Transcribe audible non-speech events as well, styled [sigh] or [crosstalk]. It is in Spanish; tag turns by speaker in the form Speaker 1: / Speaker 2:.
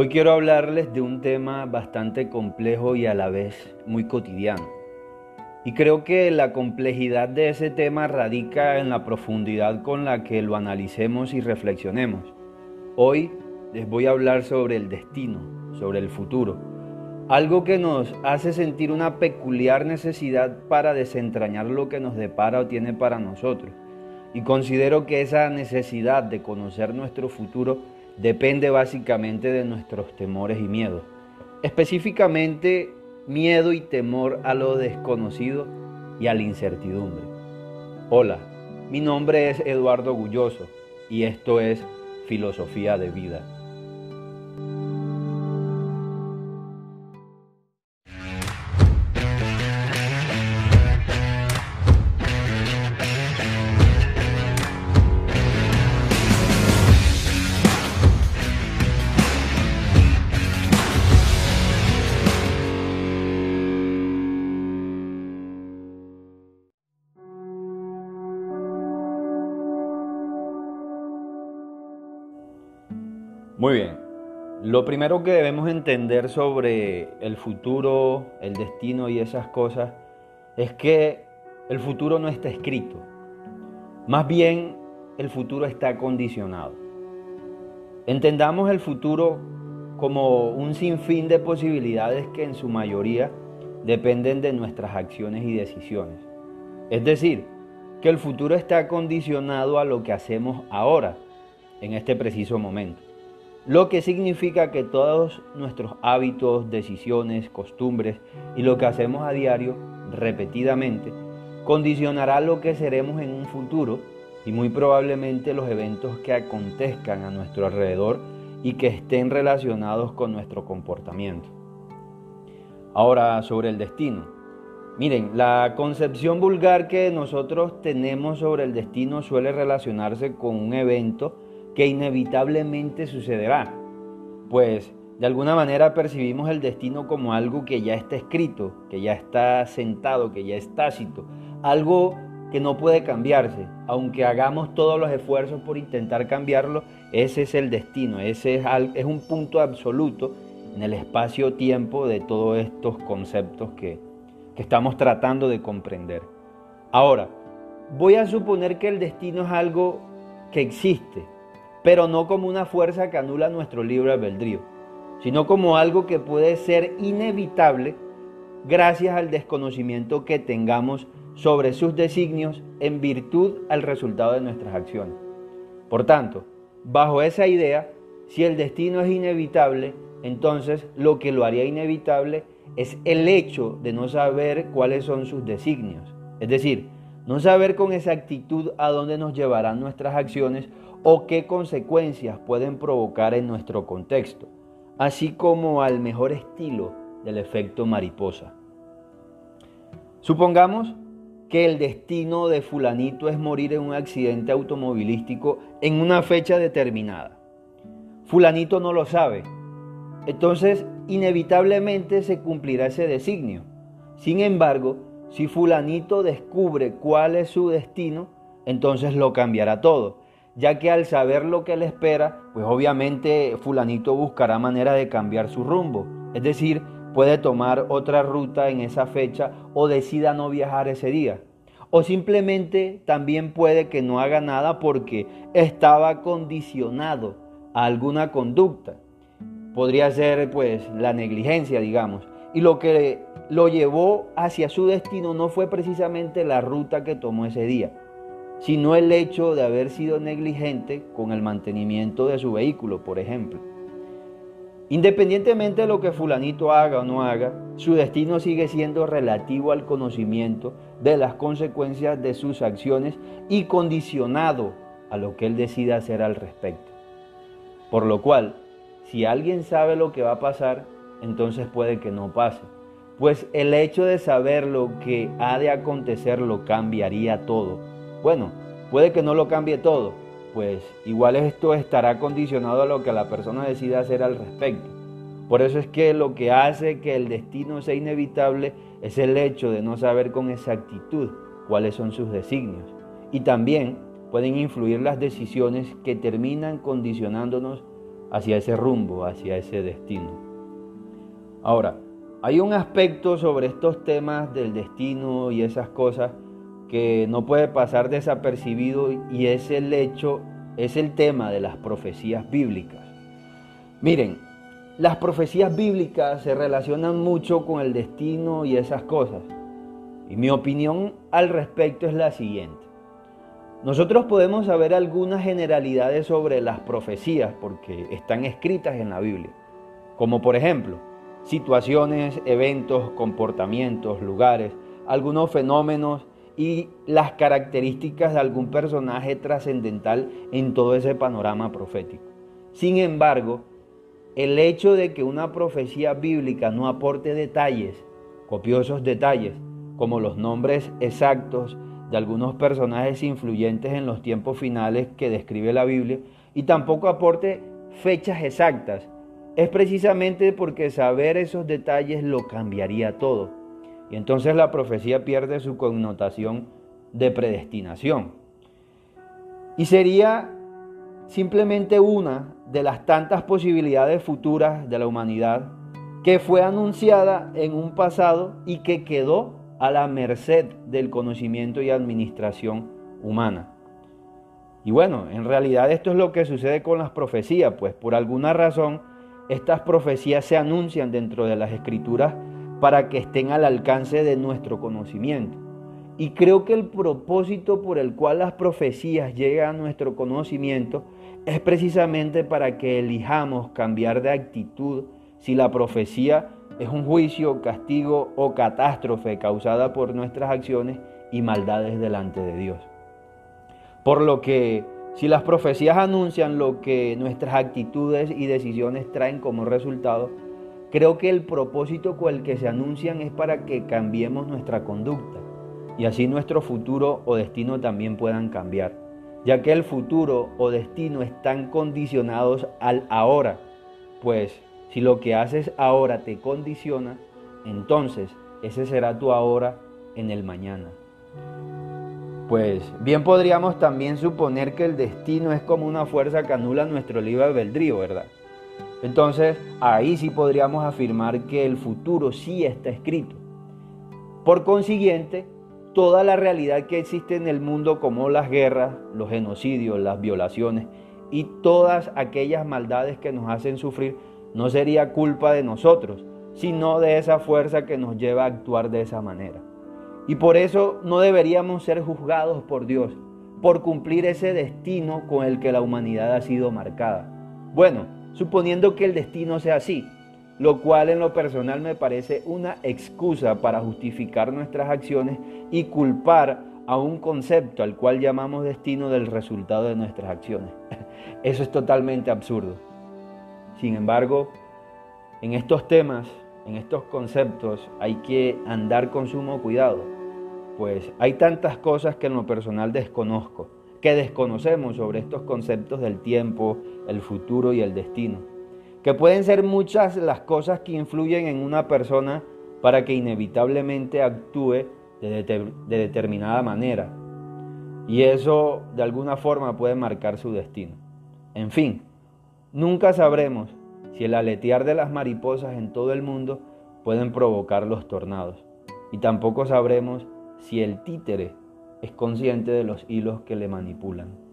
Speaker 1: Hoy quiero hablarles de un tema bastante complejo y a la vez muy cotidiano. Y creo que la complejidad de ese tema radica en la profundidad con la que lo analicemos y reflexionemos. Hoy les voy a hablar sobre el destino, sobre el futuro, algo que nos hace sentir una peculiar necesidad para desentrañar lo que nos depara o tiene para nosotros. Y considero que esa necesidad de conocer nuestro futuro depende básicamente de nuestros temores y miedos. Específicamente, miedo y temor a lo desconocido y a la incertidumbre. Hola, mi nombre es Eduardo Gulloso y esto es Filosofía de Vida. Muy bien. Lo primero que debemos entender sobre el futuro, el destino y esas cosas es que el futuro no está escrito. Más bien, el futuro está condicionado. Entendamos el futuro como un sinfín de posibilidades que en su mayoría dependen de nuestras acciones y decisiones. Es decir, que el futuro está condicionado a lo que hacemos ahora, en este preciso momento lo que significa que todos nuestros hábitos, decisiones, costumbres y lo que hacemos a diario, repetidamente, condicionará lo que seremos en un futuro y muy probablemente los eventos que acontezcan a nuestro alrededor y que estén relacionados con nuestro comportamiento. Ahora, sobre el destino. Miren, la concepción vulgar que nosotros tenemos sobre el destino suele relacionarse con un evento que inevitablemente sucederá, pues de alguna manera percibimos el destino como algo que ya está escrito, que ya está sentado, que ya es tácito, algo que no puede cambiarse, aunque hagamos todos los esfuerzos por intentar cambiarlo, ese es el destino, ese es, es un punto absoluto en el espacio-tiempo de todos estos conceptos que, que estamos tratando de comprender. Ahora, voy a suponer que el destino es algo que existe, pero no como una fuerza que anula nuestro libre albedrío, sino como algo que puede ser inevitable gracias al desconocimiento que tengamos sobre sus designios en virtud al resultado de nuestras acciones. Por tanto, bajo esa idea, si el destino es inevitable, entonces lo que lo haría inevitable es el hecho de no saber cuáles son sus designios. Es decir, no saber con exactitud a dónde nos llevarán nuestras acciones o qué consecuencias pueden provocar en nuestro contexto, así como al mejor estilo del efecto mariposa. Supongamos que el destino de fulanito es morir en un accidente automovilístico en una fecha determinada. Fulanito no lo sabe. Entonces, inevitablemente se cumplirá ese designio. Sin embargo, si fulanito descubre cuál es su destino, entonces lo cambiará todo ya que al saber lo que le espera, pues obviamente fulanito buscará manera de cambiar su rumbo. Es decir, puede tomar otra ruta en esa fecha o decida no viajar ese día. O simplemente también puede que no haga nada porque estaba condicionado a alguna conducta. Podría ser pues la negligencia, digamos. Y lo que lo llevó hacia su destino no fue precisamente la ruta que tomó ese día, sino el hecho de haber sido negligente con el mantenimiento de su vehículo, por ejemplo. Independientemente de lo que fulanito haga o no haga, su destino sigue siendo relativo al conocimiento de las consecuencias de sus acciones y condicionado a lo que él decida hacer al respecto. Por lo cual, si alguien sabe lo que va a pasar, entonces puede que no pase. Pues el hecho de saber lo que ha de acontecer lo cambiaría todo bueno, puede que no lo cambie todo, pues igual esto estará condicionado a lo que la persona decida hacer al respecto. Por eso es que lo que hace que el destino sea inevitable es el hecho de no saber con exactitud cuáles son sus designios. Y también pueden influir las decisiones que terminan condicionándonos hacia ese rumbo, hacia ese destino. Ahora, hay un aspecto sobre estos temas del destino y esas cosas que no puede pasar desapercibido y es el hecho, es el tema de las profecías bíblicas. Miren, las profecías bíblicas se relacionan mucho con el destino y esas cosas. Y mi opinión al respecto es la siguiente. Nosotros podemos saber algunas generalidades sobre las profecías porque están escritas en la Biblia, como por ejemplo situaciones, eventos, comportamientos, lugares, algunos fenómenos y las características de algún personaje trascendental en todo ese panorama profético. Sin embargo, el hecho de que una profecía bíblica no aporte detalles, copiosos detalles, como los nombres exactos de algunos personajes influyentes en los tiempos finales que describe la Biblia, y tampoco aporte fechas exactas, es precisamente porque saber esos detalles lo cambiaría todo. Y entonces la profecía pierde su connotación de predestinación. Y sería simplemente una de las tantas posibilidades futuras de la humanidad que fue anunciada en un pasado y que quedó a la merced del conocimiento y administración humana. Y bueno, en realidad esto es lo que sucede con las profecías, pues por alguna razón estas profecías se anuncian dentro de las escrituras para que estén al alcance de nuestro conocimiento. Y creo que el propósito por el cual las profecías llegan a nuestro conocimiento es precisamente para que elijamos cambiar de actitud si la profecía es un juicio, castigo o catástrofe causada por nuestras acciones y maldades delante de Dios. Por lo que si las profecías anuncian lo que nuestras actitudes y decisiones traen como resultado, creo que el propósito con el que se anuncian es para que cambiemos nuestra conducta y así nuestro futuro o destino también puedan cambiar, ya que el futuro o destino están condicionados al ahora, pues si lo que haces ahora te condiciona, entonces ese será tu ahora en el mañana. Pues bien podríamos también suponer que el destino es como una fuerza que anula nuestro libre albedrío, ¿verdad? Entonces ahí sí podríamos afirmar que el futuro sí está escrito. Por consiguiente, toda la realidad que existe en el mundo como las guerras, los genocidios, las violaciones y todas aquellas maldades que nos hacen sufrir no sería culpa de nosotros, sino de esa fuerza que nos lleva a actuar de esa manera. Y por eso no deberíamos ser juzgados por Dios, por cumplir ese destino con el que la humanidad ha sido marcada. Bueno, suponiendo que el destino sea así, lo cual en lo personal me parece una excusa para justificar nuestras acciones y culpar a un concepto al cual llamamos destino del resultado de nuestras acciones. [laughs] Eso es totalmente absurdo. Sin embargo, en estos temas, en estos conceptos, hay que andar con sumo cuidado, pues hay tantas cosas que en lo personal desconozco, que desconocemos sobre estos conceptos del tiempo, el futuro y el destino, que pueden ser muchas las cosas que influyen en una persona para que inevitablemente actúe de, de determinada manera, y eso de alguna forma puede marcar su destino. En fin, Nunca sabremos si el aletear de las mariposas en todo el mundo pueden provocar los tornados. Y tampoco sabremos si el títere es consciente de los hilos que le manipulan.